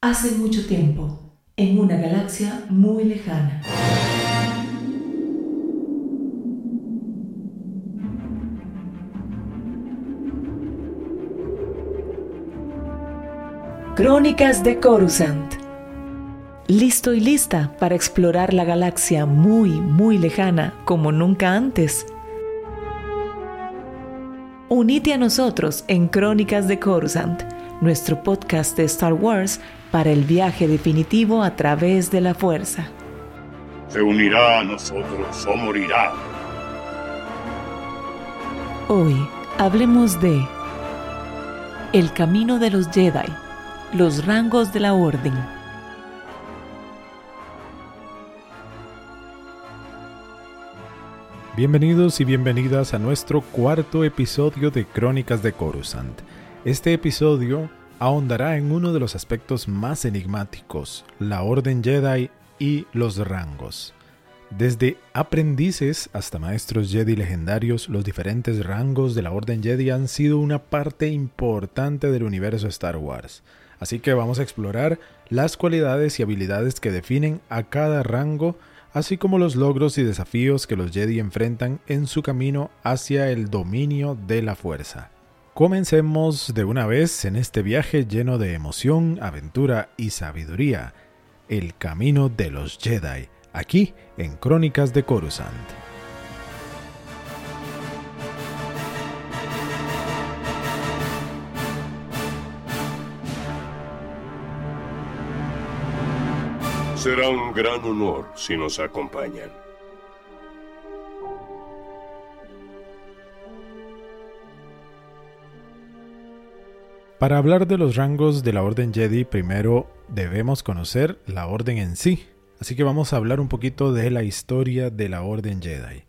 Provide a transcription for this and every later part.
Hace mucho tiempo, en una galaxia muy lejana. Crónicas de Coruscant. Listo y lista para explorar la galaxia muy, muy lejana como nunca antes. Unite a nosotros en Crónicas de Coruscant, nuestro podcast de Star Wars para el viaje definitivo a través de la fuerza. Se unirá a nosotros o morirá. Hoy hablemos de El camino de los Jedi, los rangos de la orden. Bienvenidos y bienvenidas a nuestro cuarto episodio de Crónicas de Coruscant. Este episodio ahondará en uno de los aspectos más enigmáticos, la Orden Jedi y los rangos. Desde aprendices hasta maestros Jedi legendarios, los diferentes rangos de la Orden Jedi han sido una parte importante del universo Star Wars. Así que vamos a explorar las cualidades y habilidades que definen a cada rango, así como los logros y desafíos que los Jedi enfrentan en su camino hacia el dominio de la fuerza. Comencemos de una vez en este viaje lleno de emoción, aventura y sabiduría, el camino de los Jedi, aquí en Crónicas de Coruscant. Será un gran honor si nos acompañan. Para hablar de los rangos de la Orden Jedi, primero debemos conocer la Orden en sí. Así que vamos a hablar un poquito de la historia de la Orden Jedi.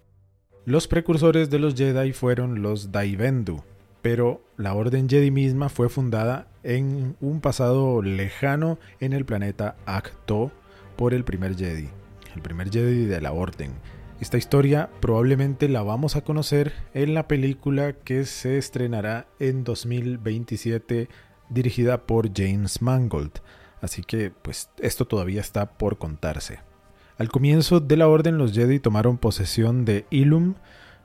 Los precursores de los Jedi fueron los Daibendu, pero la Orden Jedi misma fue fundada en un pasado lejano en el planeta Acto por el primer Jedi, el primer Jedi de la Orden. Esta historia probablemente la vamos a conocer en la película que se estrenará en 2027 dirigida por James Mangold. Así que pues esto todavía está por contarse. Al comienzo de la orden los Jedi tomaron posesión de Ilum,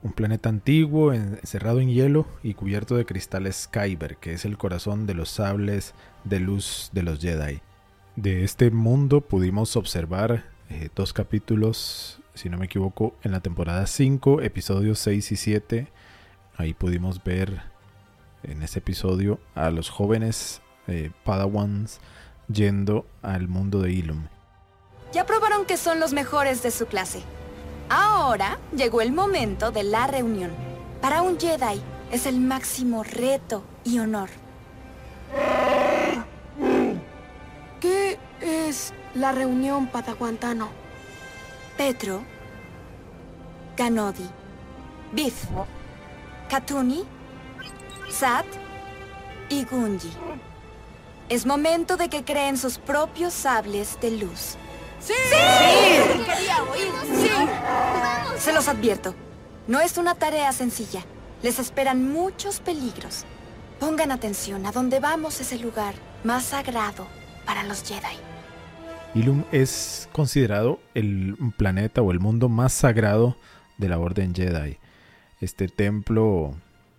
un planeta antiguo encerrado en hielo y cubierto de cristales Kyber, que es el corazón de los sables de luz de los Jedi. De este mundo pudimos observar eh, dos capítulos si no me equivoco, en la temporada 5, episodios 6 y 7. Ahí pudimos ver en ese episodio a los jóvenes eh, Padawans yendo al mundo de Ilum. Ya probaron que son los mejores de su clase. Ahora llegó el momento de la reunión. Para un Jedi es el máximo reto y honor. ¿Qué es la reunión Padaguantano? Petro, Ganodi, Biff, Katuni, Sat y Gunji. Es momento de que creen sus propios sables de luz. ¡Sí! ¡Sí! ¡Sí! Se los advierto, no es una tarea sencilla. Les esperan muchos peligros. Pongan atención, a donde vamos es el lugar más sagrado para los Jedi. Ilum es considerado el planeta o el mundo más sagrado de la Orden Jedi. Este templo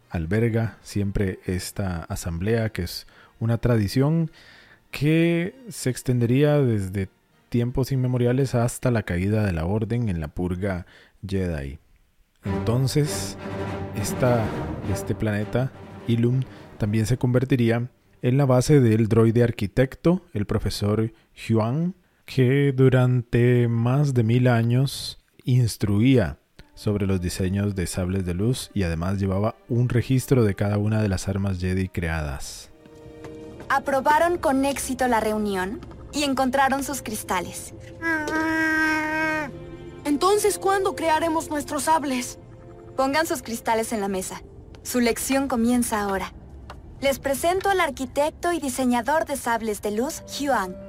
alberga siempre esta asamblea que es una tradición que se extendería desde tiempos inmemoriales hasta la caída de la Orden en la purga Jedi. Entonces, este planeta, Ilum, también se convertiría en la base del droide arquitecto, el profesor Huang, que durante más de mil años instruía sobre los diseños de sables de luz y además llevaba un registro de cada una de las armas Jedi creadas. Aprobaron con éxito la reunión y encontraron sus cristales. Entonces, ¿cuándo crearemos nuestros sables? Pongan sus cristales en la mesa. Su lección comienza ahora. Les presento al arquitecto y diseñador de sables de luz, Huang.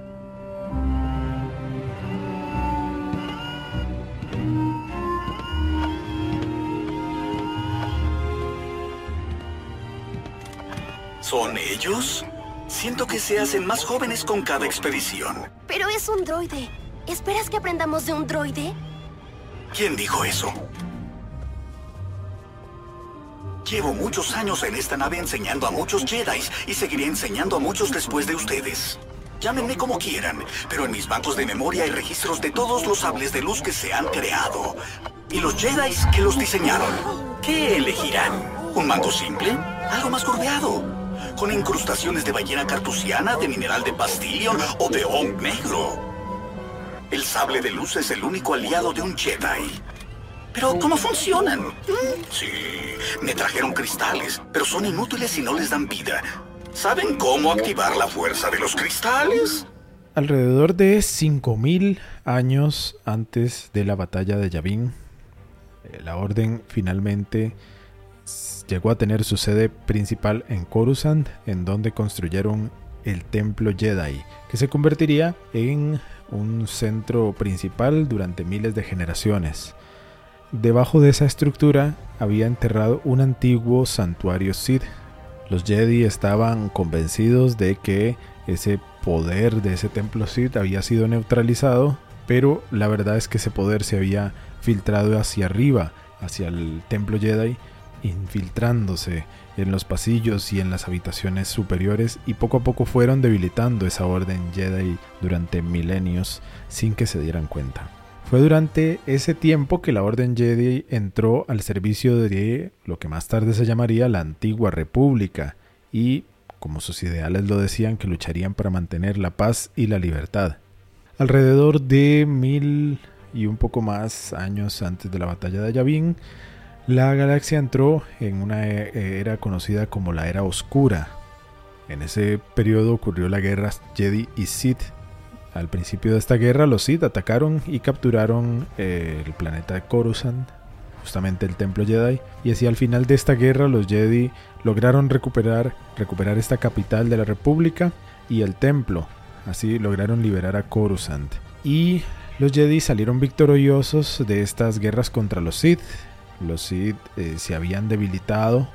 ¿Son ellos? Siento que se hacen más jóvenes con cada expedición. Pero es un droide. ¿Esperas que aprendamos de un droide? ¿Quién dijo eso? Llevo muchos años en esta nave enseñando a muchos Jedi y seguiré enseñando a muchos después de ustedes. Llámenme como quieran, pero en mis bancos de memoria hay registros de todos los sables de luz que se han creado. Y los Jedi que los diseñaron. ¿Qué elegirán? ¿Un manto simple? ¿Algo más curveado? Con incrustaciones de ballena cartusiana, de mineral de Bastillion o de Hong negro. El sable de luz es el único aliado de un Jedi. Pero, ¿cómo funcionan? Sí, me trajeron cristales, pero son inútiles si no les dan vida. ¿Saben cómo activar la fuerza de los cristales? Alrededor de 5.000 años antes de la batalla de Yavin, eh, la orden finalmente llegó a tener su sede principal en Coruscant, en donde construyeron el templo Jedi, que se convertiría en un centro principal durante miles de generaciones. Debajo de esa estructura había enterrado un antiguo santuario Sith. Los Jedi estaban convencidos de que ese poder de ese templo Sith había sido neutralizado, pero la verdad es que ese poder se había filtrado hacia arriba, hacia el templo Jedi, infiltrándose en los pasillos y en las habitaciones superiores y poco a poco fueron debilitando esa orden Jedi durante milenios sin que se dieran cuenta. Fue durante ese tiempo que la Orden Jedi entró al servicio de lo que más tarde se llamaría la Antigua República y, como sus ideales lo decían, que lucharían para mantener la paz y la libertad. Alrededor de mil y un poco más años antes de la batalla de Yavin, la galaxia entró en una e, era conocida como la Era Oscura. En ese periodo ocurrió la guerra Jedi y Sith. Al principio de esta guerra, los Sith atacaron y capturaron eh, el planeta Coruscant, justamente el templo Jedi, y así al final de esta guerra los Jedi lograron recuperar, recuperar esta capital de la República y el templo. Así lograron liberar a Coruscant. Y los Jedi salieron victoriosos de estas guerras contra los Sith los Sith eh, se habían debilitado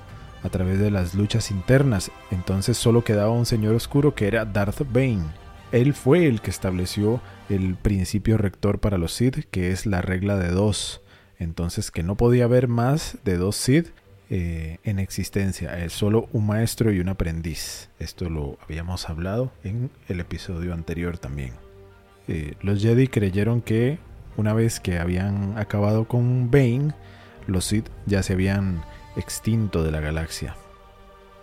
a través de las luchas internas, entonces solo quedaba un señor oscuro que era Darth Bane. Él fue el que estableció el principio rector para los Sith, que es la regla de dos. Entonces que no podía haber más de dos Sith eh, en existencia, es solo un maestro y un aprendiz. Esto lo habíamos hablado en el episodio anterior también. Eh, los Jedi creyeron que una vez que habían acabado con Bane, los Sith ya se habían extinto de la galaxia.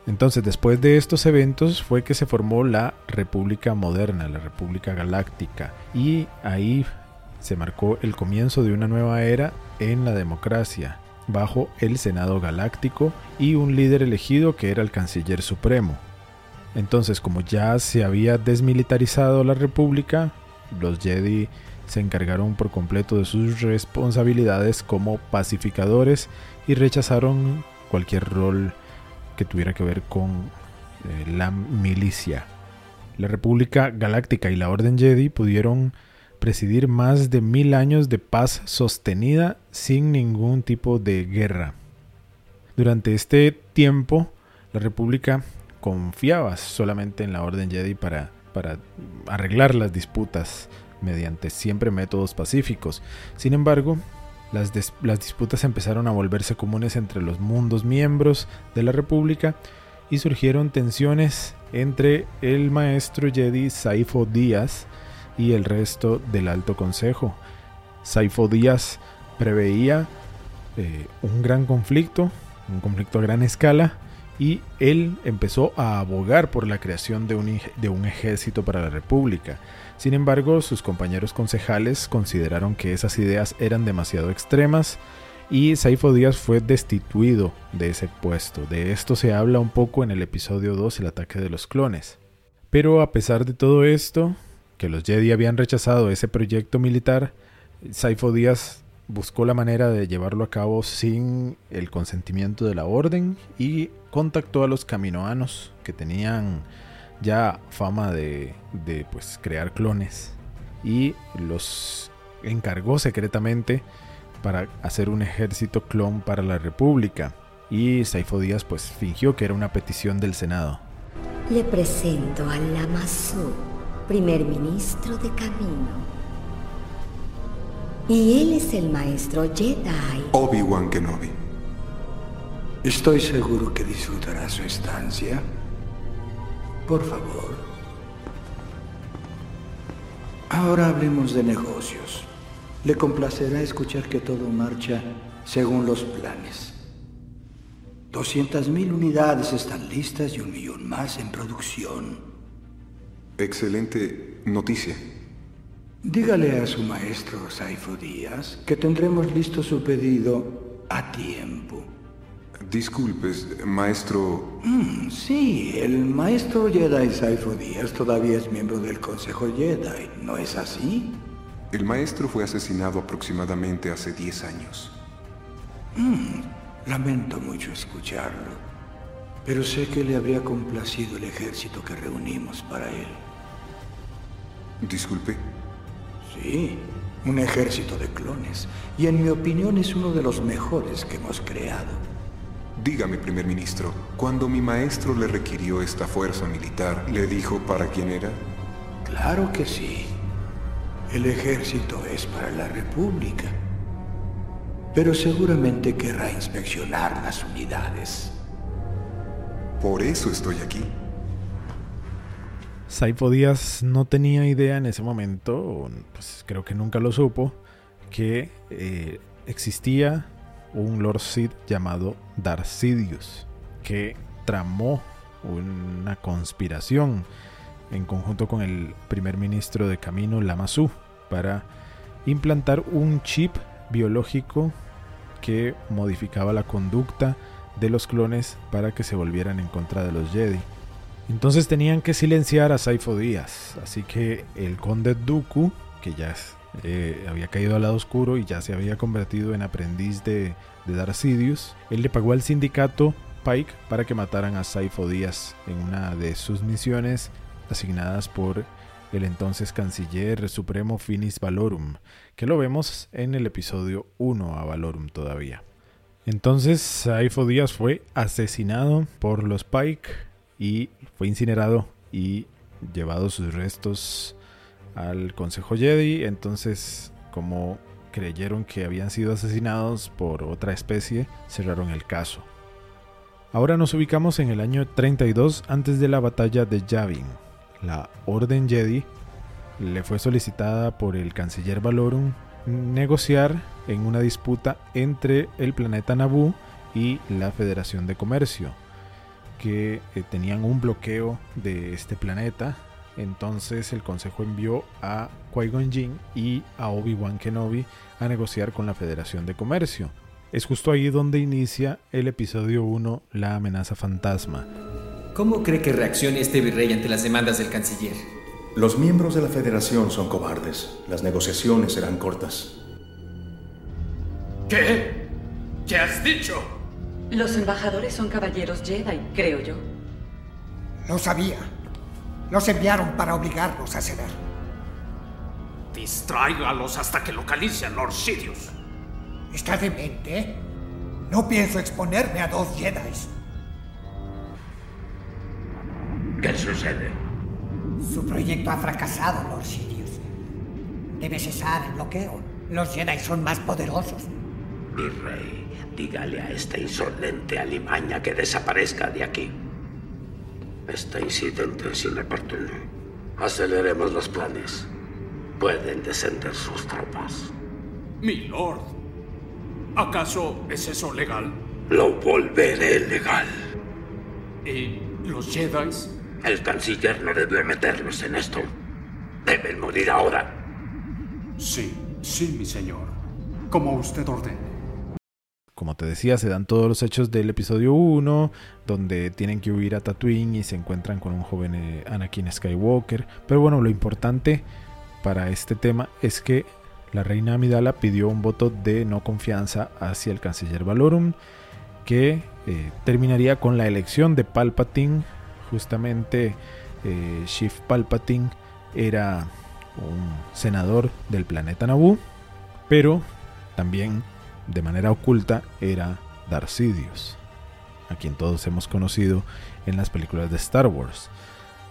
Entonces, después de estos eventos fue que se formó la República Moderna, la República Galáctica, y ahí se marcó el comienzo de una nueva era en la democracia, bajo el Senado Galáctico y un líder elegido que era el Canciller Supremo. Entonces, como ya se había desmilitarizado la República, los Jedi se encargaron por completo de sus responsabilidades como pacificadores y rechazaron cualquier rol que tuviera que ver con eh, la milicia. La República Galáctica y la Orden Jedi pudieron presidir más de mil años de paz sostenida sin ningún tipo de guerra. Durante este tiempo, la República confiaba solamente en la Orden Jedi para, para arreglar las disputas mediante siempre métodos pacíficos. Sin embargo, las, disputas empezaron a volverse comunes entre los mundos miembros de la República y surgieron tensiones entre el maestro Jedi Saifo Díaz y el resto del Alto Consejo. Saifo Díaz preveía eh, un gran conflicto, un conflicto a gran escala, y él empezó a abogar por la creación de un, de un ejército para la República. Sin embargo, sus compañeros concejales consideraron que esas ideas eran demasiado extremas y Saifo Díaz fue destituido de ese puesto. De esto se habla un poco en el episodio 2, el ataque de los clones. Pero a pesar de todo esto, que los Jedi habían rechazado ese proyecto militar, Saifo Díaz buscó la manera de llevarlo a cabo sin el consentimiento de la orden y contactó a los caminoanos que tenían ya fama de, pues, crear clones y los encargó secretamente para hacer un ejército clon para la República y Saifo Díaz pues fingió que era una petición del Senado. Le presento a Lama Su, primer ministro de Camino. Y él es el maestro Jedi. Obi-Wan Kenobi. Estoy seguro que disfrutará su estancia. Por favor. Ahora hablemos de negocios. Le complacerá escuchar que todo marcha según los planes. 200.000 unidades están listas y un millón más en producción. Excelente noticia. Dígale a su maestro Saifo Díaz que tendremos listo su pedido a tiempo. Disculpes, maestro... Mm, sí, el maestro Jedi Saifo Díaz todavía es miembro del Consejo Jedi, ¿no es así? El maestro fue asesinado aproximadamente hace 10 años. Mm, lamento mucho escucharlo, pero sé que le habría complacido el ejército que reunimos para él. Disculpe. Sí, un ejército de clones, y en mi opinión es uno de los mejores que hemos creado. Dígame, primer ministro, cuando mi maestro le requirió esta fuerza militar, ¿le dijo para quién era? Claro que sí. El ejército es para la República. Pero seguramente querrá inspeccionar las unidades. Por eso estoy aquí. Saifo Díaz no tenía idea en ese momento, pues creo que nunca lo supo, que eh, existía un Lord Sid llamado Darth Sidious, que tramó una conspiración en conjunto con el primer ministro de Camino Lama Su para implantar un chip biológico que modificaba la conducta de los clones para que se volvieran en contra de los Jedi. Entonces tenían que silenciar a Saifo Díaz, así que el conde Dooku, que ya eh, había caído al lado oscuro y ya se había convertido en aprendiz de, de Darth Sidious, él le pagó al sindicato Pike para que mataran a Saifo Díaz en una de sus misiones asignadas por el entonces canciller supremo Finis Valorum, que lo vemos en el episodio 1 a Valorum todavía. Entonces Saifo Díaz fue asesinado por los Pike y fue incinerado y llevado sus restos al Consejo Jedi. Entonces, como creyeron que habían sido asesinados por otra especie, cerraron el caso. Ahora nos ubicamos en el año 32 antes de la batalla de Yavin. La Orden Jedi le fue solicitada por el canciller Valorum negociar en una disputa entre el planeta Naboo y la Federación de Comercio, que eh, tenían un bloqueo de este planeta. Entonces el Consejo envió a Qui-Gon Jinn y a Obi-Wan Kenobi a negociar con la Federación de Comercio. Es justo ahí donde inicia el episodio 1, La amenaza fantasma. ¿Cómo cree que reaccione este virrey ante las demandas del canciller? Los miembros de la Federación son cobardes. Las negociaciones serán cortas. ¿Qué? ¿Qué has dicho? Los embajadores son caballeros Jedi, creo yo. Lo sabía. Los enviaron para obligarlos a ceder. Distráigalos hasta que localice a Lord Sidious. ¿Está demente? No pienso exponerme a dos Jedi. ¿Qué sucede? Su proyecto ha fracasado, Lord Sidious. Debe cesar el bloqueo. Los Jedi son más poderosos. Virrey, dígale a esta insolente alimaña que desaparezca de aquí. Este incidente es inoportuno. Aceleremos los planes. Pueden descender sus tropas. Mi lord, ¿acaso es eso legal? Lo volveré legal. ¿Y los Jedi? El canciller no debió meternos en esto. Deben morir ahora. Sí, sí, mi señor. Como usted ordene. Como te decía, se dan todos los hechos del episodio 1, donde tienen que huir a Tatooine y se encuentran con un joven eh, Anakin Skywalker. Pero bueno, lo importante para este tema es que la reina Amidala pidió un voto de no confianza hacia el canciller Valorum, que eh, terminaría con la elección de Palpatine. Justamente eh, Shift Palpatine era un senador del planeta Naboo, pero también de manera oculta era Darth Sidious. a quien todos hemos conocido en las películas de Star Wars.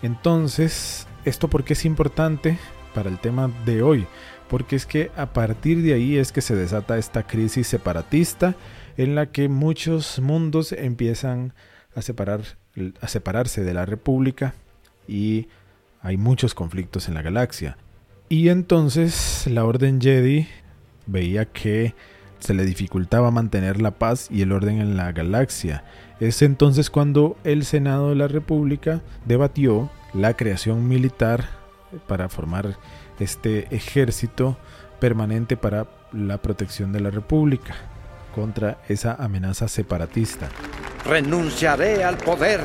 Entonces, ¿esto por qué es importante para el tema de hoy? Porque es que a partir de ahí es que se desata esta crisis separatista en la que muchos mundos empiezan a, separar, a separarse de la República y hay muchos conflictos en la galaxia. Y entonces la Orden Jedi veía que se le dificultaba mantener la paz y el orden en la galaxia. Es entonces cuando el Senado de la República debatió la creación militar para formar este ejército permanente para la protección de la República contra esa amenaza separatista. Renunciaré al poder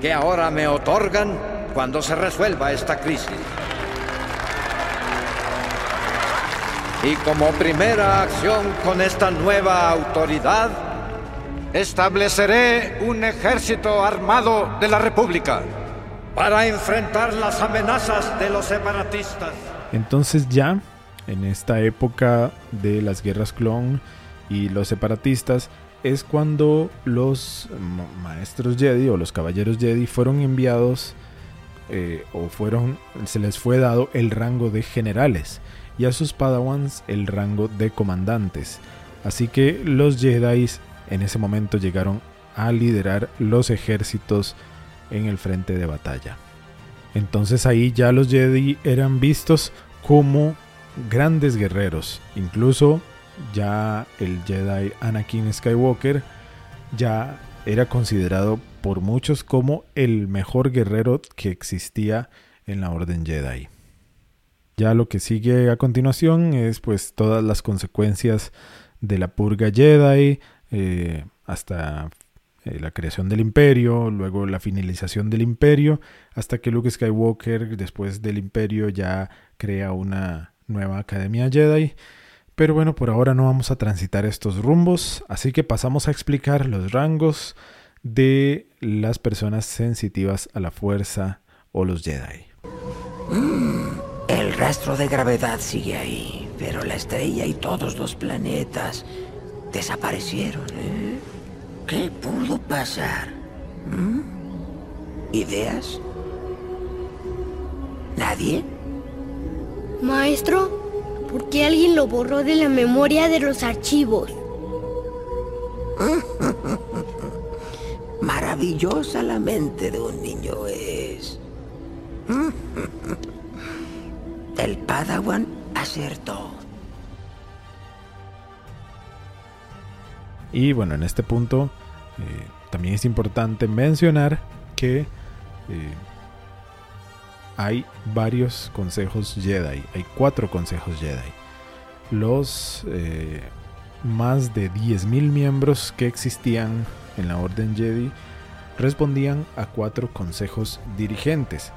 que ahora me otorgan cuando se resuelva esta crisis. Y como primera acción con esta nueva autoridad, estableceré un ejército armado de la República para enfrentar las amenazas de los separatistas. Entonces ya, en esta época de las guerras clon y los separatistas, es cuando los maestros Jedi o los caballeros Jedi fueron enviados eh, o fueron, se les fue dado el rango de generales y a sus padawans el rango de comandantes. Así que los Jedi en ese momento llegaron a liderar los ejércitos en el frente de batalla. Entonces ahí ya los Jedi eran vistos como grandes guerreros. Incluso ya el Jedi Anakin Skywalker ya era considerado por muchos como el mejor guerrero que existía en la Orden Jedi. Ya lo que sigue a continuación es pues todas las consecuencias de la purga Jedi eh, hasta eh, la creación del imperio, luego la finalización del imperio, hasta que Luke Skywalker después del imperio ya crea una nueva academia Jedi. Pero bueno, por ahora no vamos a transitar estos rumbos, así que pasamos a explicar los rangos de las personas sensitivas a la fuerza o los Jedi. Mm. Rastro de gravedad sigue ahí, pero la estrella y todos los planetas desaparecieron. ¿eh? ¿Qué pudo pasar? ¿Mm? ¿Ideas? ¿Nadie? Maestro, ¿por qué alguien lo borró de la memoria de los archivos? Maravillosa la mente de un niño es. El Padawan acertó. Y bueno, en este punto eh, también es importante mencionar que eh, hay varios consejos Jedi, hay cuatro consejos Jedi. Los eh, más de 10.000 miembros que existían en la Orden Jedi respondían a cuatro consejos dirigentes,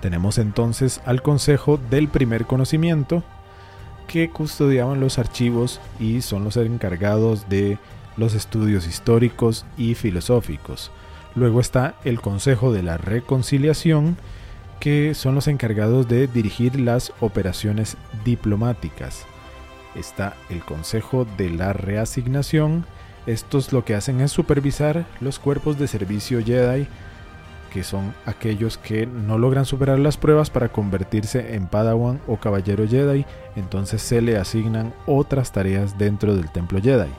tenemos entonces al Consejo del Primer Conocimiento, que custodiaban los archivos y son los encargados de los estudios históricos y filosóficos. Luego está el Consejo de la Reconciliación, que son los encargados de dirigir las operaciones diplomáticas. Está el Consejo de la Reasignación. Estos lo que hacen es supervisar los cuerpos de servicio Jedi que son aquellos que no logran superar las pruebas para convertirse en Padawan o Caballero Jedi, entonces se le asignan otras tareas dentro del Templo Jedi.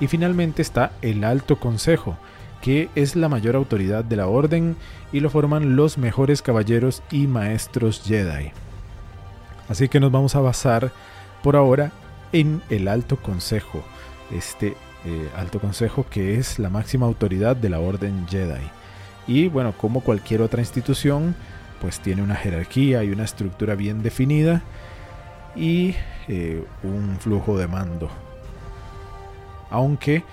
Y finalmente está el Alto Consejo, que es la mayor autoridad de la Orden y lo forman los mejores caballeros y maestros Jedi. Así que nos vamos a basar por ahora en el Alto Consejo, este eh, Alto Consejo que es la máxima autoridad de la Orden Jedi. Y bueno, como cualquier otra institución, pues tiene una jerarquía y una estructura bien definida y eh, un flujo de mando. Aunque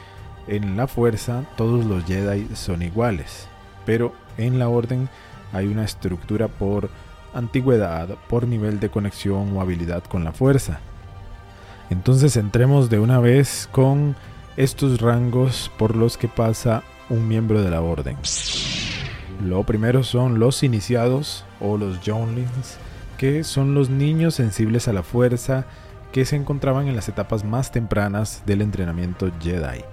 en la fuerza todos los Jedi son iguales, pero en la orden hay una estructura por antigüedad, por nivel de conexión o habilidad con la fuerza. Entonces entremos de una vez con estos rangos por los que pasa un miembro de la orden. Lo primero son los iniciados o los Younglings, que son los niños sensibles a la fuerza que se encontraban en las etapas más tempranas del entrenamiento Jedi.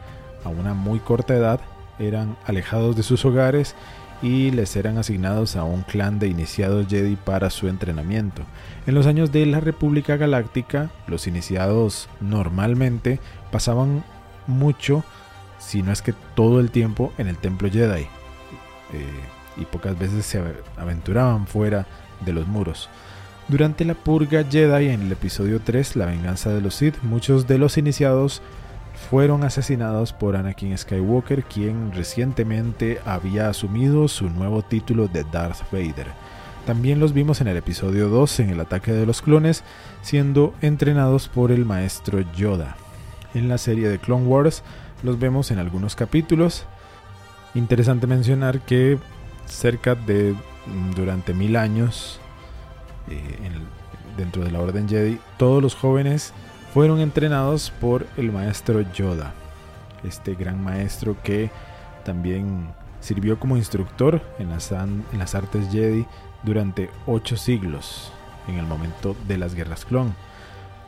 A una muy corta edad eran alejados de sus hogares y les eran asignados a un clan de iniciados Jedi para su entrenamiento. En los años de la República Galáctica, los iniciados normalmente pasaban mucho, si no es que todo el tiempo, en el templo Jedi. Eh, y pocas veces se aventuraban fuera de los muros. Durante la purga Jedi en el episodio 3, La venganza de los Sith, muchos de los iniciados fueron asesinados por Anakin Skywalker, quien recientemente había asumido su nuevo título de Darth Vader. También los vimos en el episodio 2, en el ataque de los clones, siendo entrenados por el maestro Yoda. En la serie de Clone Wars los vemos en algunos capítulos. Interesante mencionar que cerca de mm, durante mil años eh, dentro de la Orden Jedi, todos los jóvenes fueron entrenados por el maestro Yoda, este gran maestro que también sirvió como instructor en las, en las artes Jedi durante ocho siglos, en el momento de las guerras clon.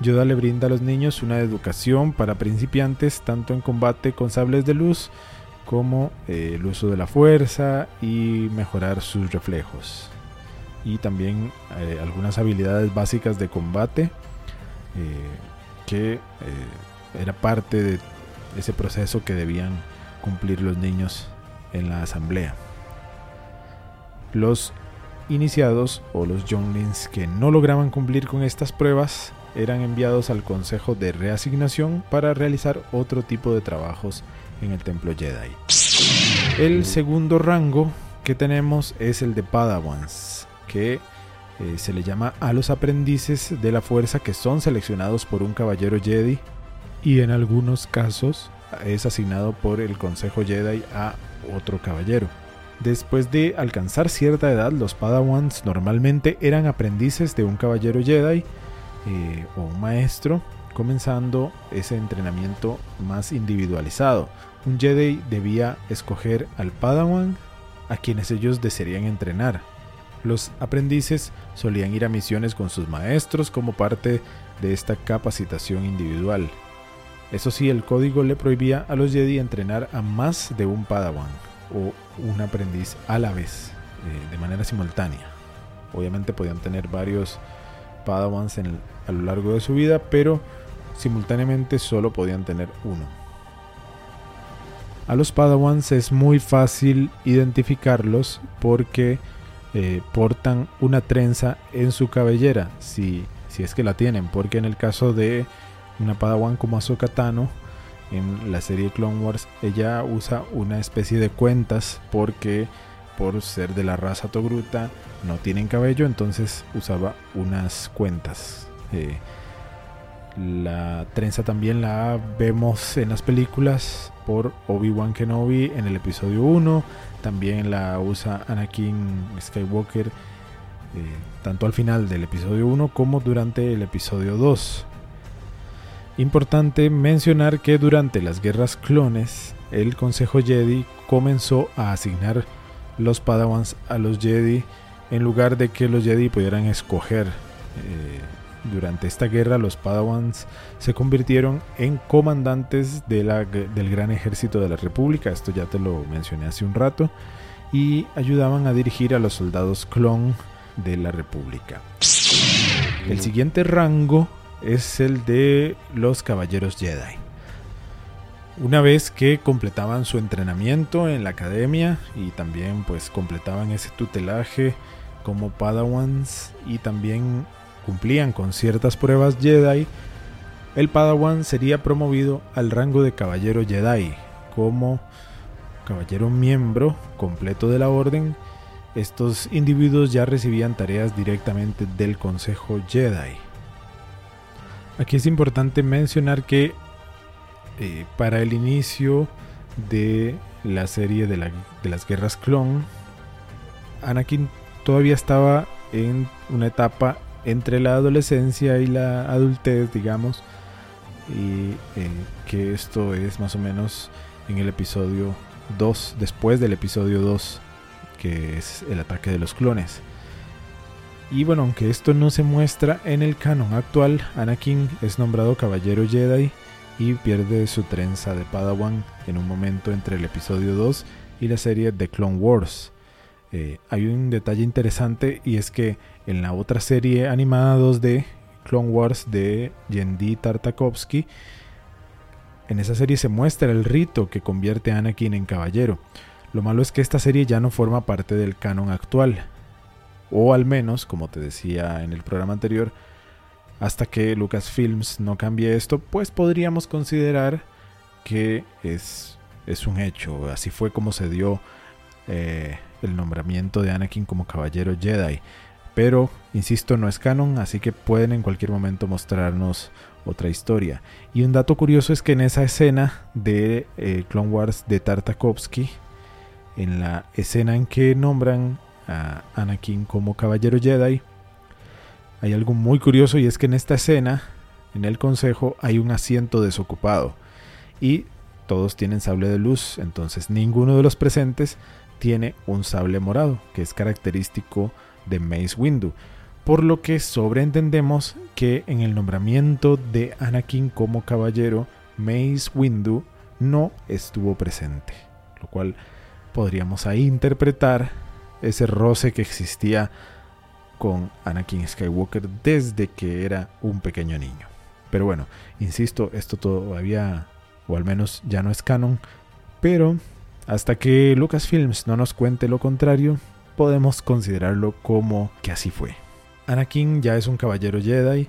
Yoda le brinda a los niños una educación para principiantes tanto en combate con sables de luz como eh, el uso de la fuerza y mejorar sus reflejos. Y también eh, algunas habilidades básicas de combate eh, que era parte de ese proceso que debían cumplir los niños en la asamblea. Los iniciados o los younglings que no lograban cumplir con estas pruebas eran enviados al Consejo de Reasignación para realizar otro tipo de trabajos en el Templo Jedi. El segundo rango que tenemos es el de Padawans, que eh, se le llama a los aprendices de la fuerza que son seleccionados por un caballero Jedi y en algunos casos es asignado por el Consejo Jedi a otro caballero. Después de alcanzar cierta edad, los Padawans normalmente eran aprendices de un caballero Jedi eh, o un maestro, comenzando ese entrenamiento más individualizado. Un Jedi debía escoger al Padawan a quienes ellos desearían entrenar. Los aprendices solían ir a misiones con sus maestros como parte de esta capacitación individual. Eso sí, el código le prohibía a los Jedi entrenar a más de un Padawan o un aprendiz a la vez, eh, de manera simultánea. Obviamente podían tener varios Padawans a lo largo de su vida, pero simultáneamente solo podían tener uno. A los Padawans es muy fácil identificarlos porque eh, portan una trenza en su cabellera, si, si es que la tienen, porque en el caso de una Padawan como Ahsoka Tano, en la serie Clone Wars, ella usa una especie de cuentas porque por ser de la raza Togruta no tienen cabello, entonces usaba unas cuentas. Eh, la trenza también la vemos en las películas por Obi-Wan Kenobi en el episodio 1. También la usa Anakin Skywalker eh, tanto al final del episodio 1 como durante el episodio 2. Importante mencionar que durante las guerras clones el Consejo Jedi comenzó a asignar los Padawans a los Jedi en lugar de que los Jedi pudieran escoger. Eh, durante esta guerra los Padawans se convirtieron en comandantes de la, del gran ejército de la República, esto ya te lo mencioné hace un rato, y ayudaban a dirigir a los soldados clon de la República. El siguiente rango es el de los Caballeros Jedi. Una vez que completaban su entrenamiento en la academia y también pues completaban ese tutelaje como Padawans y también cumplían con ciertas pruebas Jedi, el Padawan sería promovido al rango de Caballero Jedi como caballero miembro completo de la orden. Estos individuos ya recibían tareas directamente del Consejo Jedi. Aquí es importante mencionar que eh, para el inicio de la serie de, las guerras clon, Anakin todavía estaba en una etapa entre la adolescencia y la adultez, digamos, y eh, que esto es más o menos en el episodio 2, después del episodio 2, que es el ataque de los clones. Y bueno, aunque esto no se muestra en el canon actual, Anakin es nombrado caballero Jedi y pierde su trenza de Padawan en un momento entre el episodio 2 y la serie The Clone Wars. Eh, hay un detalle interesante y es que en la otra serie animada 2D, Clone Wars de Yendi Tartakovsky, en esa serie se muestra el rito que convierte a Anakin en caballero. Lo malo es que esta serie ya no forma parte del canon actual. O al menos, como te decía en el programa anterior, hasta que Lucasfilms no cambie esto, pues podríamos considerar que es, es un hecho. Así fue como se dio eh, el nombramiento de Anakin como caballero Jedi. Pero, insisto, no es canon, así que pueden en cualquier momento mostrarnos otra historia. Y un dato curioso es que en esa escena de eh, Clone Wars de Tartakovsky, en la escena en que nombran a Anakin como caballero Jedi, hay algo muy curioso y es que en esta escena, en el consejo, hay un asiento desocupado y todos tienen sable de luz, entonces ninguno de los presentes tiene un sable morado, que es característico de Mace Windu. Por lo que sobreentendemos que en el nombramiento de Anakin como caballero, Mace Windu no estuvo presente, lo cual podríamos ahí interpretar ese roce que existía con Anakin Skywalker desde que era un pequeño niño. Pero bueno, insisto, esto todavía, o al menos ya no es canon, pero hasta que Lucasfilms no nos cuente lo contrario, podemos considerarlo como que así fue. Anakin ya es un caballero Jedi,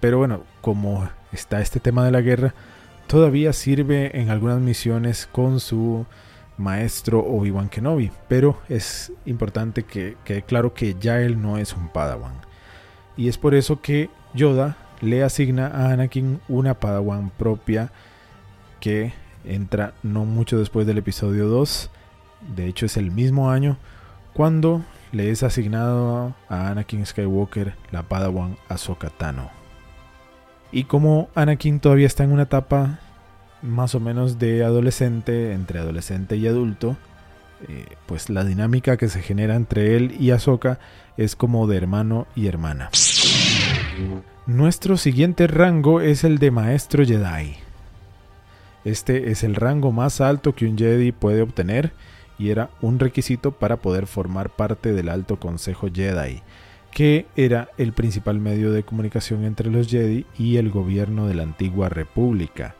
pero bueno, como está este tema de la guerra, todavía sirve en algunas misiones con su maestro Obi-Wan Kenobi, pero es importante que quede claro que ya él no es un Padawan. Y es por eso que Yoda le asigna a Anakin una Padawan propia que entra no mucho después del episodio 2, de hecho es el mismo año, cuando le es asignado a Anakin Skywalker la Padawan Ahsoka Tano. Y como Anakin todavía está en una etapa más o menos de adolescente, entre adolescente y adulto, eh, pues la dinámica que se genera entre él y Ahsoka es como de hermano y hermana. Nuestro siguiente rango es el de Maestro Jedi. Este es el rango más alto que un Jedi puede obtener y era un requisito para poder formar parte del Alto Consejo Jedi, que era el principal medio de comunicación entre los Jedi y el gobierno de la antigua República.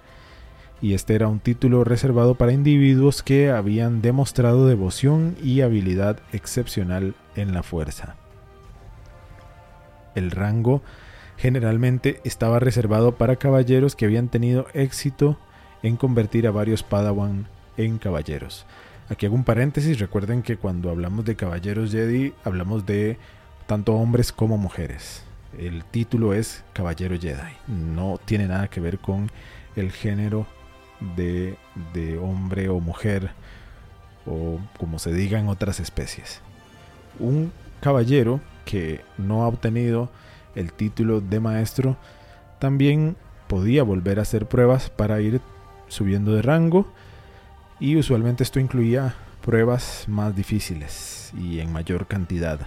Y este era un título reservado para individuos que habían demostrado devoción y habilidad excepcional en la fuerza. El rango generalmente estaba reservado para caballeros que habían tenido éxito en convertir a varios Padawan en caballeros. Aquí hago un paréntesis, recuerden que cuando hablamos de caballeros Jedi hablamos de tanto hombres como mujeres. El título es Caballero Jedi, no tiene nada que ver con el género de, de hombre o mujer o como se diga en otras especies. Un caballero que no ha obtenido el título de maestro también podía volver a hacer pruebas para ir subiendo de rango y usualmente esto incluía pruebas más difíciles y en mayor cantidad.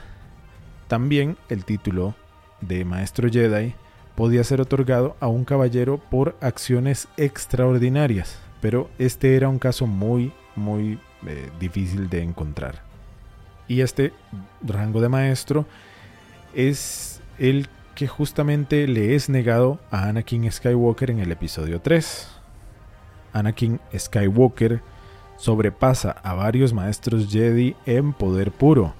También el título de Maestro Jedi podía ser otorgado a un caballero por acciones extraordinarias, pero este era un caso muy, muy eh, difícil de encontrar. Y este rango de maestro es el que justamente le es negado a Anakin Skywalker en el episodio 3. Anakin Skywalker sobrepasa a varios maestros Jedi en poder puro,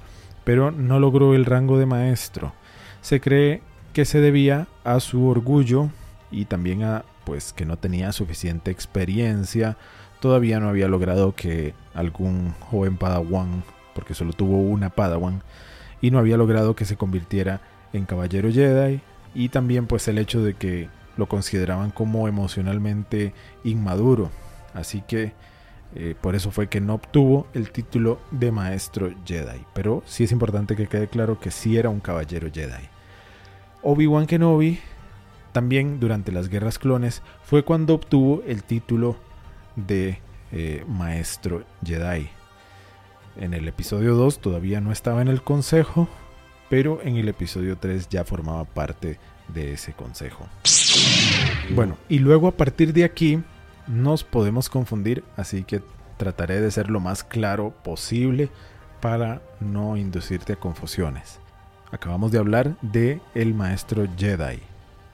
pero no logró el rango de maestro. Se cree que se debía a su orgullo y también a pues que no tenía suficiente experiencia, todavía no había logrado que algún joven Padawan, porque solo tuvo una Padawan, y no había logrado que se convirtiera en caballero Jedi, y también pues el hecho de que lo consideraban como emocionalmente inmaduro. Así que eh, por eso fue que no obtuvo el título de maestro Jedi. Pero sí es importante que quede claro que sí era un caballero Jedi. Obi-Wan Kenobi también durante las guerras clones fue cuando obtuvo el título de eh, maestro Jedi. En el episodio 2 todavía no estaba en el consejo, pero en el episodio 3 ya formaba parte de ese consejo. Bueno, y luego a partir de aquí nos podemos confundir, así que trataré de ser lo más claro posible para no inducirte a confusiones. Acabamos de hablar de el maestro Jedi,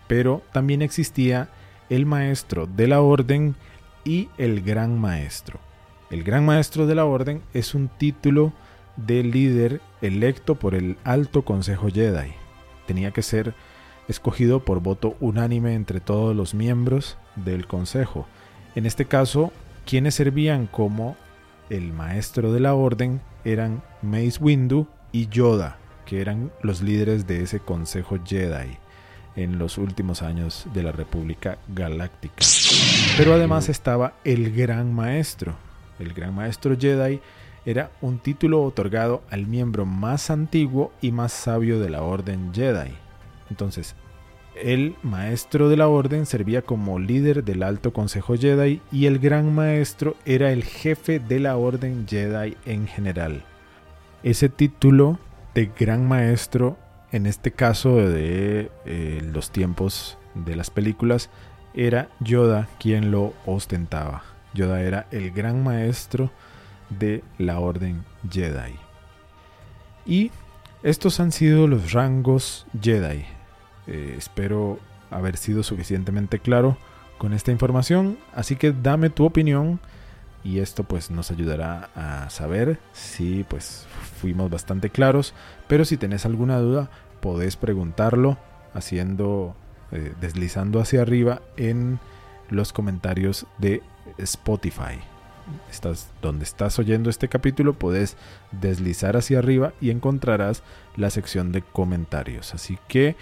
pero también existía el maestro de la orden y el gran maestro. El gran maestro de la orden es un título de líder electo por el Alto Consejo Jedi. Tenía que ser escogido por voto unánime entre todos los miembros del Consejo. En este caso, quienes servían como el maestro de la orden eran Mace Windu y Yoda, que eran los líderes de ese Consejo Jedi en los últimos años de la República Galáctica. Pero además estaba el Gran Maestro. El Gran Maestro Jedi era un título otorgado al miembro más antiguo y más sabio de la Orden Jedi. Entonces, el maestro de la orden servía como líder del alto consejo Jedi y el gran maestro era el jefe de la orden Jedi en general. Ese título de gran maestro, en este caso de eh, los tiempos de las películas, era Yoda quien lo ostentaba. Yoda era el gran maestro de la orden Jedi. Y estos han sido los rangos Jedi. Eh, espero haber sido suficientemente claro con esta información, así que dame tu opinión y esto pues nos ayudará a saber si pues fuimos bastante claros, pero si tenés alguna duda podés preguntarlo haciendo eh, deslizando hacia arriba en los comentarios de Spotify. Estás, donde estás oyendo este capítulo, puedes deslizar hacia arriba y encontrarás la sección de comentarios. Así que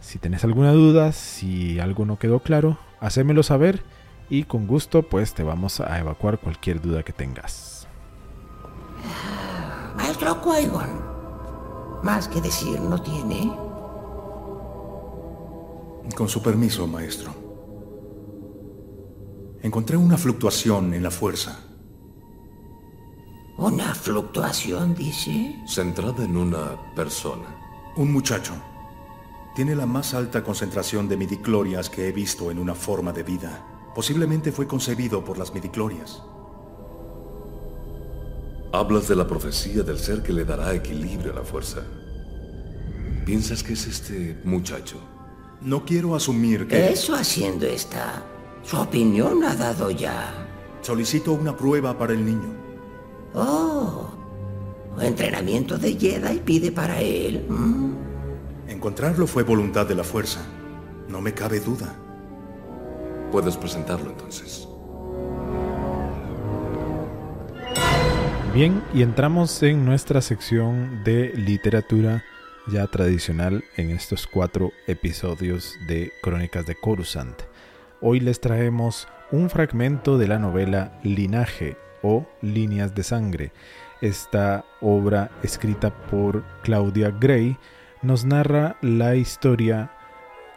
si tenés alguna duda, si algo no quedó claro, hacémelo saber y con gusto pues te vamos a evacuar cualquier duda que tengas. Maestro qui más que decir no tiene. Con su permiso, maestro. Encontré una fluctuación en la fuerza. ¿Una fluctuación, dice? Centrada en una persona. Un muchacho. Tiene la más alta concentración de midiclorias que he visto en una forma de vida. Posiblemente fue concebido por las midiclorias. Hablas de la profecía del ser que le dará equilibrio a la fuerza. ¿Piensas que es este muchacho? No quiero asumir que... Eso haciendo está. Su opinión ha dado ya. Solicito una prueba para el niño. Oh. Entrenamiento de Jedi pide para él. Encontrarlo fue voluntad de la fuerza. No me cabe duda. Puedes presentarlo entonces. Bien, y entramos en nuestra sección de literatura ya tradicional en estos cuatro episodios de Crónicas de Coruscant. Hoy les traemos un fragmento de la novela Linaje o Líneas de Sangre. Esta obra escrita por Claudia Gray nos narra la historia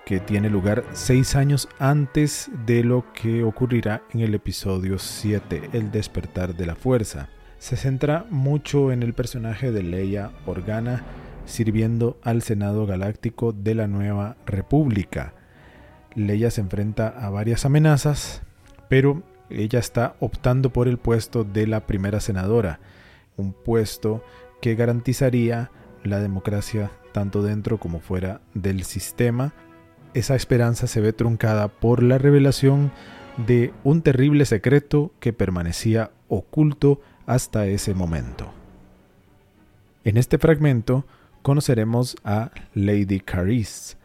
que tiene lugar seis años antes de lo que ocurrirá en el episodio 7, El despertar de la fuerza. Se centra mucho en el personaje de Leia Organa sirviendo al Senado Galáctico de la Nueva República. Leia se enfrenta a varias amenazas, pero ella está optando por el puesto de la primera senadora, un puesto que garantizaría la democracia tanto dentro como fuera del sistema. Esa esperanza se ve truncada por la revelación de un terrible secreto que permanecía oculto hasta ese momento. En este fragmento conoceremos a Lady Caris,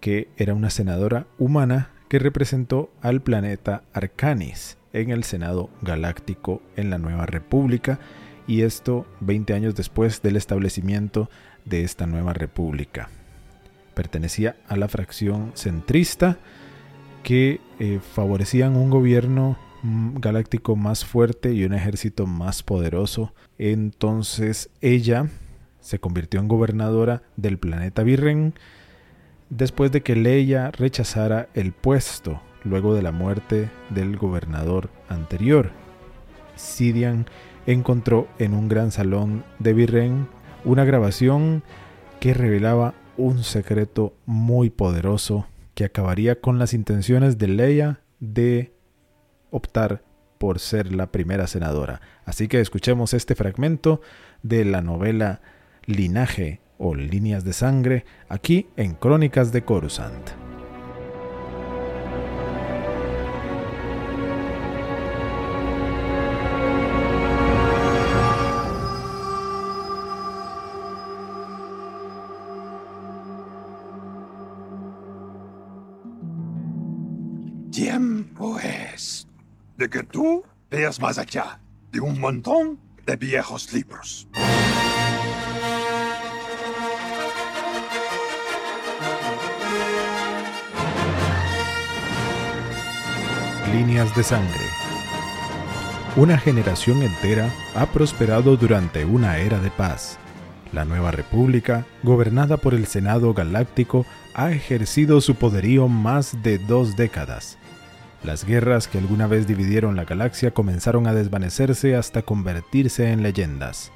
que era una senadora humana que representó al planeta Arcanis en el Senado Galáctico en la Nueva República, y esto 20 años después del establecimiento de esta nueva república. Pertenecía a la fracción centrista que eh, favorecían un gobierno mm, galáctico más fuerte y un ejército más poderoso. Entonces ella se convirtió en gobernadora del planeta Virren después de que Leia rechazara el puesto luego de la muerte del gobernador anterior. Sidian encontró en un gran salón de Virren una grabación que revelaba un secreto muy poderoso que acabaría con las intenciones de Leia de optar por ser la primera senadora. Así que escuchemos este fragmento de la novela Linaje o Líneas de Sangre aquí en Crónicas de Coruscant. Que tú veas más allá de un montón de viejos libros. Líneas de sangre. Una generación entera ha prosperado durante una era de paz. La nueva república, gobernada por el Senado Galáctico, ha ejercido su poderío más de dos décadas. Las guerras que alguna vez dividieron la galaxia comenzaron a desvanecerse hasta convertirse en leyendas.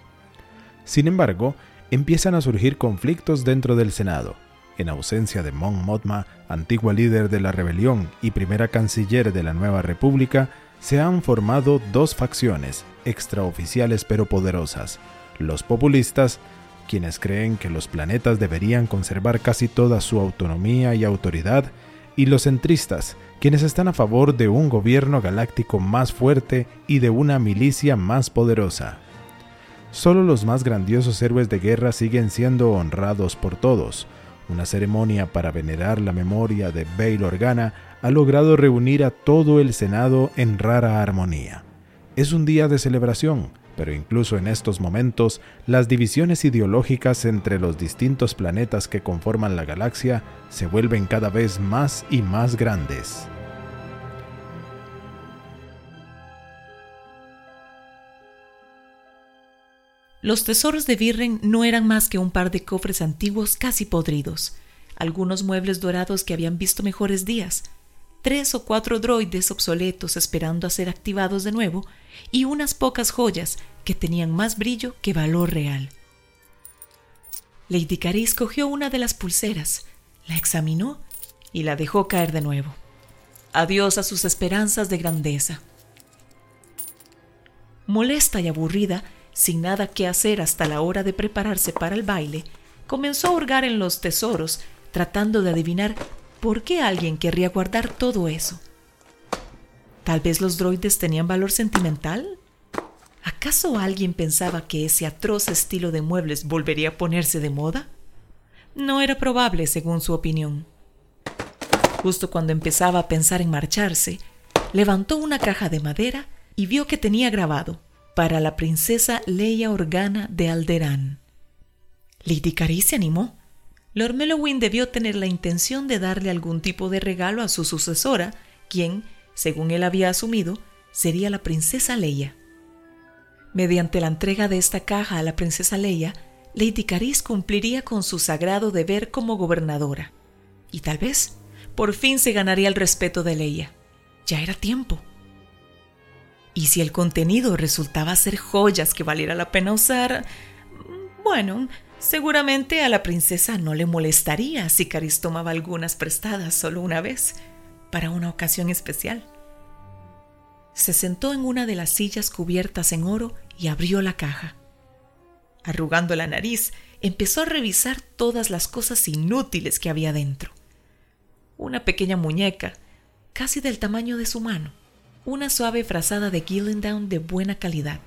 Sin embargo, empiezan a surgir conflictos dentro del Senado. En ausencia de Mon Mothma, antigua líder de la rebelión y primera canciller de la nueva república, se han formado dos facciones, extraoficiales pero poderosas, los populistas, quienes creen que los planetas deberían conservar casi toda su autonomía y autoridad, y los centristas, quienes están a favor de un gobierno galáctico más fuerte y de una milicia más poderosa. Solo los más grandiosos héroes de guerra siguen siendo honrados por todos. Una ceremonia para venerar la memoria de Bail Organa ha logrado reunir a todo el Senado en rara armonía. Es un día de celebración, pero incluso en estos momentos, las divisiones ideológicas entre los distintos planetas que conforman la galaxia se vuelven cada vez más y más grandes. Los tesoros de Virren no eran más que un par de cofres antiguos casi podridos, algunos muebles dorados que habían visto mejores días, tres o cuatro droides obsoletos esperando a ser activados de nuevo y unas pocas joyas que tenían más brillo que valor real. Lady Caris cogió una de las pulseras, la examinó y la dejó caer de nuevo. Adiós a sus esperanzas de grandeza. Molesta y aburrida, sin nada que hacer hasta la hora de prepararse para el baile, comenzó a hurgar en los tesoros, tratando de adivinar ¿Por qué alguien querría guardar todo eso? ¿Tal vez los droides tenían valor sentimental? ¿Acaso alguien pensaba que ese atroz estilo de muebles volvería a ponerse de moda? No era probable, según su opinión. Justo cuando empezaba a pensar en marcharse, levantó una caja de madera y vio que tenía grabado para la princesa Leia Organa de Alderán. Lady Cari se animó Lord Mellowin debió tener la intención de darle algún tipo de regalo a su sucesora, quien, según él había asumido, sería la princesa Leia. Mediante la entrega de esta caja a la princesa Leia, Lady Caris cumpliría con su sagrado deber como gobernadora. Y tal vez, por fin se ganaría el respeto de Leia. Ya era tiempo. Y si el contenido resultaba ser joyas que valiera la pena usar, bueno, Seguramente a la princesa no le molestaría si Caris tomaba algunas prestadas solo una vez, para una ocasión especial. Se sentó en una de las sillas cubiertas en oro y abrió la caja. Arrugando la nariz, empezó a revisar todas las cosas inútiles que había dentro. Una pequeña muñeca, casi del tamaño de su mano, una suave frazada de Gillendown de buena calidad,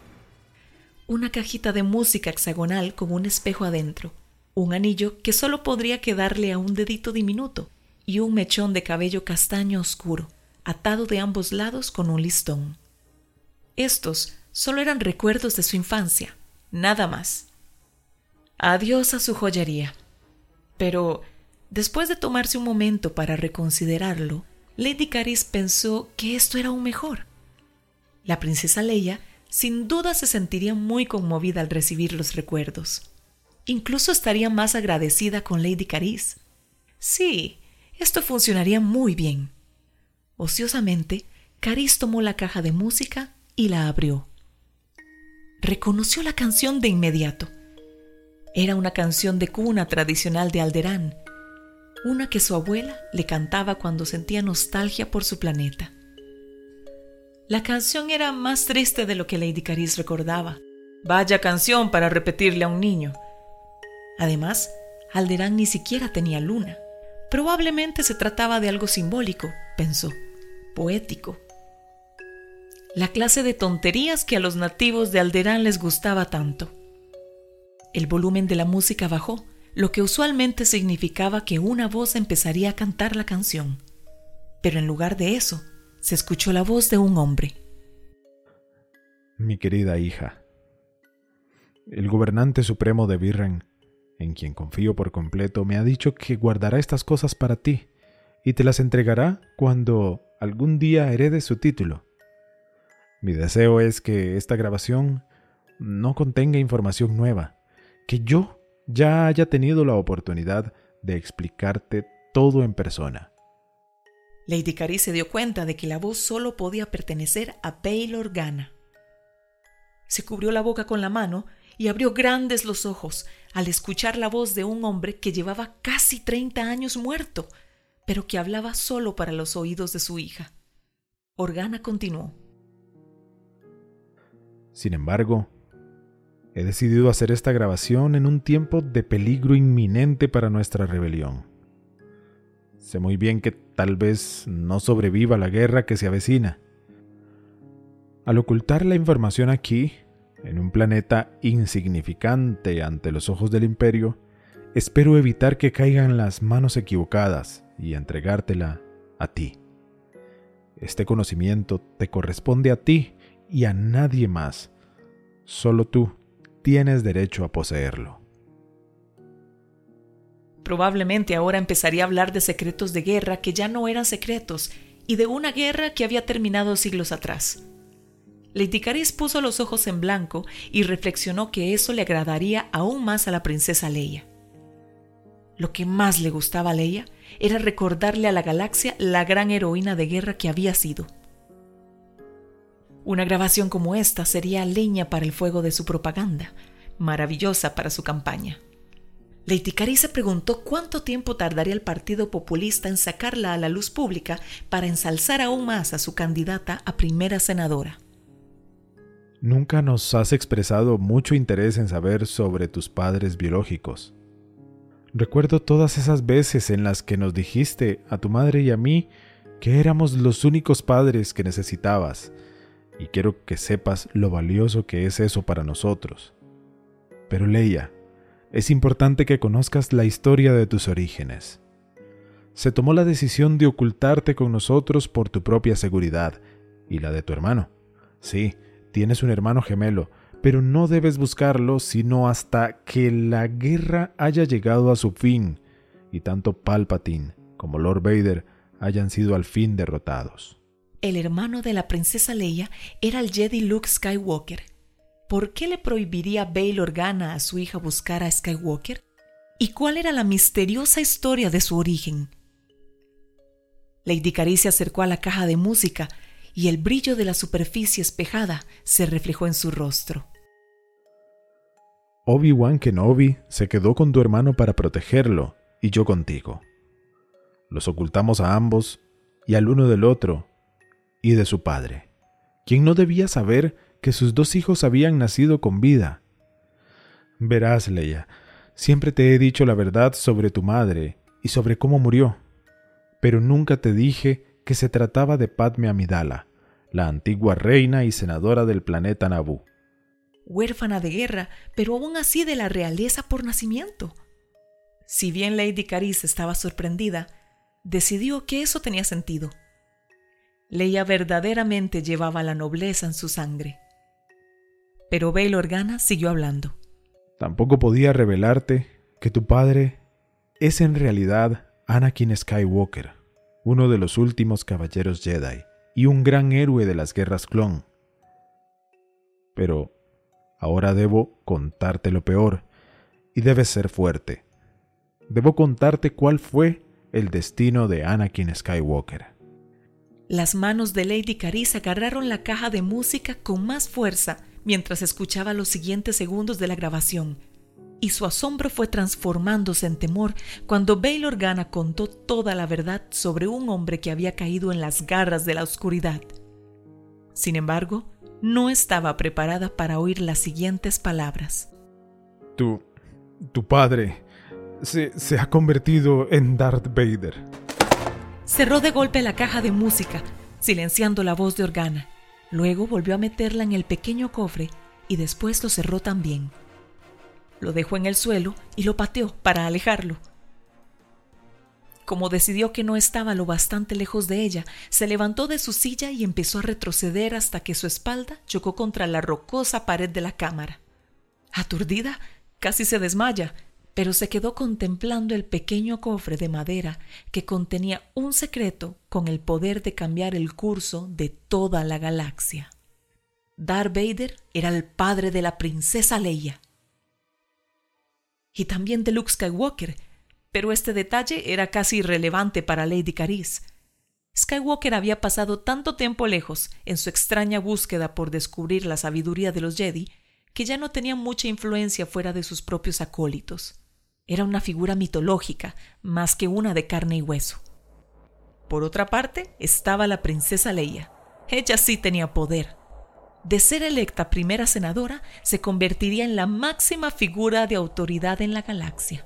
una cajita de música hexagonal con un espejo adentro, un anillo que solo podría quedarle a un dedito diminuto y un mechón de cabello castaño oscuro, atado de ambos lados con un listón. Estos solo eran recuerdos de su infancia, nada más. Adiós a su joyería. Pero, después de tomarse un momento para reconsiderarlo, Lady Caris pensó que esto era aún mejor. La princesa Leia sin duda se sentiría muy conmovida al recibir los recuerdos. Incluso estaría más agradecida con Lady Caris. Sí, esto funcionaría muy bien. Ociosamente, Caris tomó la caja de música y la abrió. Reconoció la canción de inmediato. Era una canción de cuna tradicional de Alderán, una que su abuela le cantaba cuando sentía nostalgia por su planeta. La canción era más triste de lo que Lady Caris recordaba. Vaya canción para repetirle a un niño. Además, Alderán ni siquiera tenía luna. Probablemente se trataba de algo simbólico, pensó, poético. La clase de tonterías que a los nativos de Alderán les gustaba tanto. El volumen de la música bajó, lo que usualmente significaba que una voz empezaría a cantar la canción. Pero en lugar de eso, se escuchó la voz de un hombre. Mi querida hija, el gobernante supremo de Virren en quien confío por completo, me ha dicho que guardará estas cosas para ti y te las entregará cuando algún día heredes su título. Mi deseo es que esta grabación no contenga información nueva, que yo ya haya tenido la oportunidad de explicarte todo en persona. Lady Cari se dio cuenta de que la voz solo podía pertenecer a Baylor Gana. Se cubrió la boca con la mano y abrió grandes los ojos al escuchar la voz de un hombre que llevaba casi 30 años muerto, pero que hablaba solo para los oídos de su hija. Organa continuó. Sin embargo, he decidido hacer esta grabación en un tiempo de peligro inminente para nuestra rebelión. Sé muy bien que tal vez no sobreviva la guerra que se avecina. Al ocultar la información aquí, en un planeta insignificante ante los ojos del imperio, espero evitar que caigan las manos equivocadas y entregártela a ti. Este conocimiento te corresponde a ti y a nadie más. Solo tú tienes derecho a poseerlo. Probablemente ahora empezaría a hablar de secretos de guerra que ya no eran secretos y de una guerra que había terminado siglos atrás. Lady puso los ojos en blanco y reflexionó que eso le agradaría aún más a la princesa Leia. Lo que más le gustaba a Leia era recordarle a la galaxia la gran heroína de guerra que había sido. Una grabación como esta sería leña para el fuego de su propaganda, maravillosa para su campaña. Caris se preguntó cuánto tiempo tardaría el Partido Populista en sacarla a la luz pública para ensalzar aún más a su candidata a primera senadora. Nunca nos has expresado mucho interés en saber sobre tus padres biológicos. Recuerdo todas esas veces en las que nos dijiste a tu madre y a mí que éramos los únicos padres que necesitabas, y quiero que sepas lo valioso que es eso para nosotros. Pero Leia, es importante que conozcas la historia de tus orígenes. Se tomó la decisión de ocultarte con nosotros por tu propia seguridad y la de tu hermano. Sí, Tienes un hermano gemelo, pero no debes buscarlo sino hasta que la guerra haya llegado a su fin y tanto Palpatine como Lord Vader hayan sido al fin derrotados. El hermano de la princesa Leia era el Jedi Luke Skywalker. ¿Por qué le prohibiría Bail Organa a su hija buscar a Skywalker? ¿Y cuál era la misteriosa historia de su origen? Lady Cari se acercó a la caja de música y el brillo de la superficie espejada se reflejó en su rostro. Obi-Wan Kenobi se quedó con tu hermano para protegerlo y yo contigo. Los ocultamos a ambos y al uno del otro y de su padre, quien no debía saber que sus dos hijos habían nacido con vida. Verás, Leia, siempre te he dicho la verdad sobre tu madre y sobre cómo murió, pero nunca te dije que se trataba de Padme Amidala, la antigua reina y senadora del planeta Naboo. Huérfana de guerra, pero aún así de la realeza por nacimiento. Si bien Lady Caris estaba sorprendida, decidió que eso tenía sentido. Leia verdaderamente llevaba la nobleza en su sangre. Pero Bail Organa siguió hablando. Tampoco podía revelarte que tu padre es en realidad Anakin Skywalker, uno de los últimos caballeros Jedi y un gran héroe de las guerras clon. Pero ahora debo contarte lo peor, y debes ser fuerte. Debo contarte cuál fue el destino de Anakin Skywalker. Las manos de Lady Caris agarraron la caja de música con más fuerza mientras escuchaba los siguientes segundos de la grabación. y su asombro fue transformándose en temor cuando Bail Organa contó toda la verdad sobre un hombre que había caído en las garras de la oscuridad. Sin embargo, no estaba preparada para oír las siguientes palabras. Tu, tu padre se, se ha convertido en Darth Vader. Cerró de golpe la caja de música, silenciando la voz de Organa. Luego volvió a meterla en el pequeño cofre y después lo cerró también. Lo dejó en el suelo y lo pateó para alejarlo. Como decidió que no estaba lo bastante lejos de ella, se levantó de su silla y empezó a retroceder hasta que su espalda chocó contra la rocosa pared de la cámara. Aturdida, casi se desmaya, pero se quedó contemplando el pequeño cofre de madera que contenía un secreto con el poder de cambiar el curso de toda la galaxia. Darth Vader era el padre de la princesa Leia y también de Luke Skywalker, pero este detalle era casi irrelevante para Lady Caris. Skywalker había pasado tanto tiempo lejos en su extraña búsqueda por descubrir la sabiduría de los Jedi que ya no tenía mucha influencia fuera de sus propios acólitos. Era una figura mitológica, más que una de carne y hueso. Por otra parte, estaba la princesa Leia. Ella sí tenía poder. De ser electa primera senadora, se convertiría en la máxima figura de autoridad en la galaxia.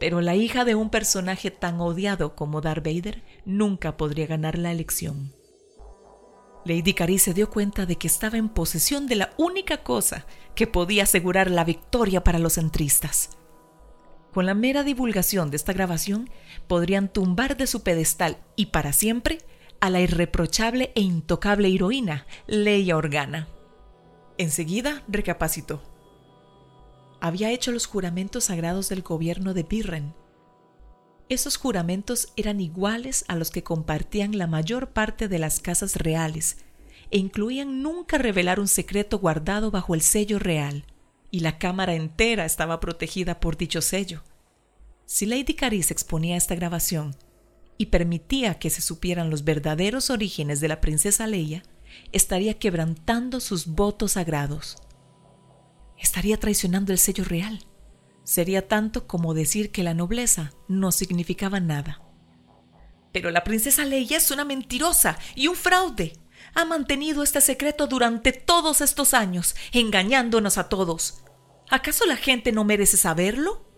Pero la hija de un personaje tan odiado como Darth Vader nunca podría ganar la elección. Lady Cari se dio cuenta de que estaba en posesión de la única cosa que podía asegurar la victoria para los centristas. Con la mera divulgación de esta grabación, podrían tumbar de su pedestal y para siempre a la irreprochable e intocable heroína Leia Organa. Enseguida recapacitó. Había hecho los juramentos sagrados del gobierno de Birren. Esos juramentos eran iguales a los que compartían la mayor parte de las casas reales e incluían nunca revelar un secreto guardado bajo el sello real, y la cámara entera estaba protegida por dicho sello. Si Lady Caris exponía esta grabación, y permitía que se supieran los verdaderos orígenes de la princesa Leia, estaría quebrantando sus votos sagrados. Estaría traicionando el sello real. Sería tanto como decir que la nobleza no significaba nada. Pero la princesa Leia es una mentirosa y un fraude. Ha mantenido este secreto durante todos estos años, engañándonos a todos. ¿Acaso la gente no merece saberlo?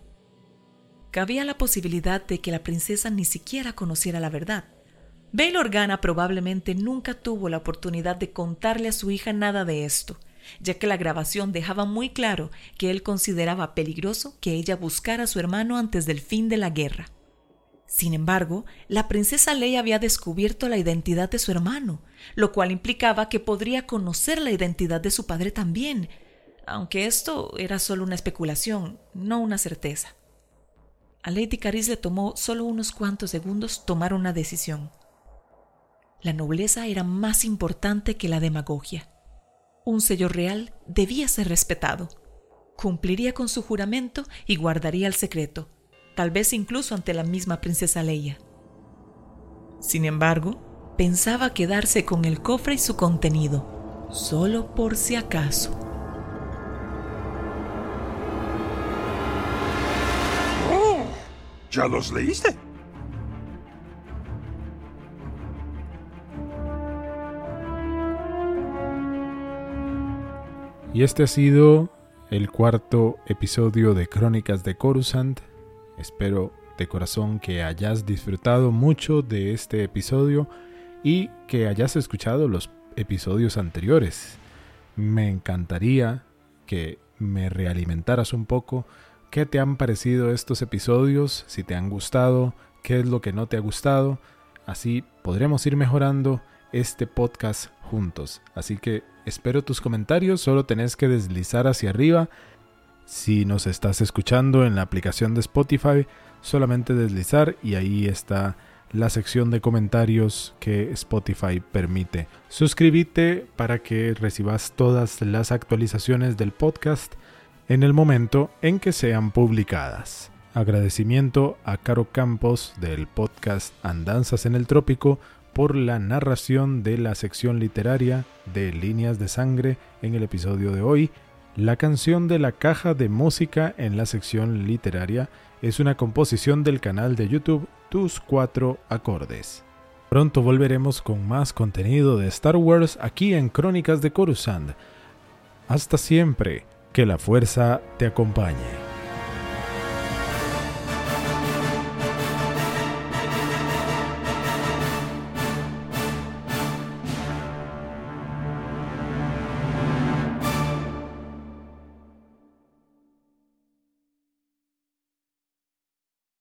Cabía la posibilidad de que la princesa ni siquiera conociera la verdad. Bail Organa probablemente nunca tuvo la oportunidad de contarle a su hija nada de esto, ya que la grabación dejaba muy claro que él consideraba peligroso que ella buscara a su hermano antes del fin de la guerra. Sin embargo, la princesa Leia había descubierto la identidad de su hermano, lo cual implicaba que podría conocer la identidad de su padre también, aunque esto era solo una especulación, no una certeza. A Lady Caris le tomó solo unos cuantos segundos tomar una decisión. La nobleza era más importante que la demagogia. Un sello real debía ser respetado. Cumpliría con su juramento y guardaría el secreto, tal vez incluso ante la misma princesa Leia. Sin embargo, pensaba quedarse con el cofre y su contenido, solo por si acaso. ¿Ya los leíste? Y este ha sido el cuarto episodio de Crónicas de Coruscant. Espero de corazón que hayas disfrutado mucho de este episodio y que hayas escuchado los episodios anteriores. Me encantaría que me realimentaras un poco qué te han parecido estos episodios, si te han gustado, qué es lo que no te ha gustado. Así podremos ir mejorando este podcast juntos. Así que espero tus comentarios, solo tenés que deslizar hacia arriba. Si nos estás escuchando en la aplicación de Spotify, solamente deslizar y ahí está la sección de comentarios que Spotify permite. Suscríbete para que recibas todas las actualizaciones del podcast en el momento en que sean publicadas. Agradecimiento a Caro Campos del podcast Andanzas en el Trópico por la narración de la sección literaria de Líneas de Sangre en el episodio de hoy. La canción de la caja de música en la sección literaria es una composición del canal de YouTube Tus Cuatro Acordes. Pronto volveremos con más contenido de Star Wars aquí en Crónicas de Coruscant. Hasta siempre, que la fuerza te acompañe.